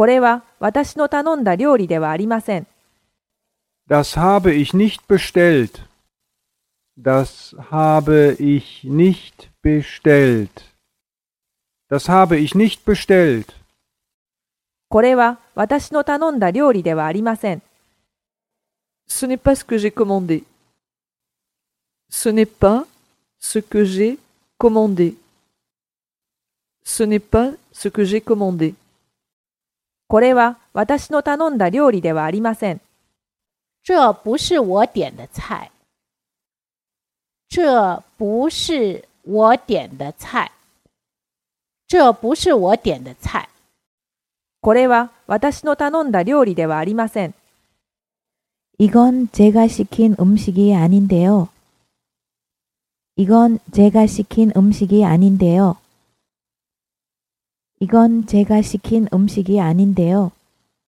これは私の頼んだ料理ではありません。Das habe ich nicht bestellt. Das habe ich nicht bestellt. Das habe ich nicht bestellt. これは私の頼んだ料理ではありません。Ce n'est pas ce que j'ai commandé. Ce n'est pas ce que j'ai commandé. Ce n'est pas ce que j'ai commandé. これは私の頼んだ料理ではありません。这不是我点的菜。这不是我点的菜。这不是我点的菜。これは私の頼んだ料理ではありません。 이건 제가 시킨 음식이 아닌데요. 이건 제가 시킨 음식이 아닌데요. 이건 제가 시킨 음식이 아닌데요.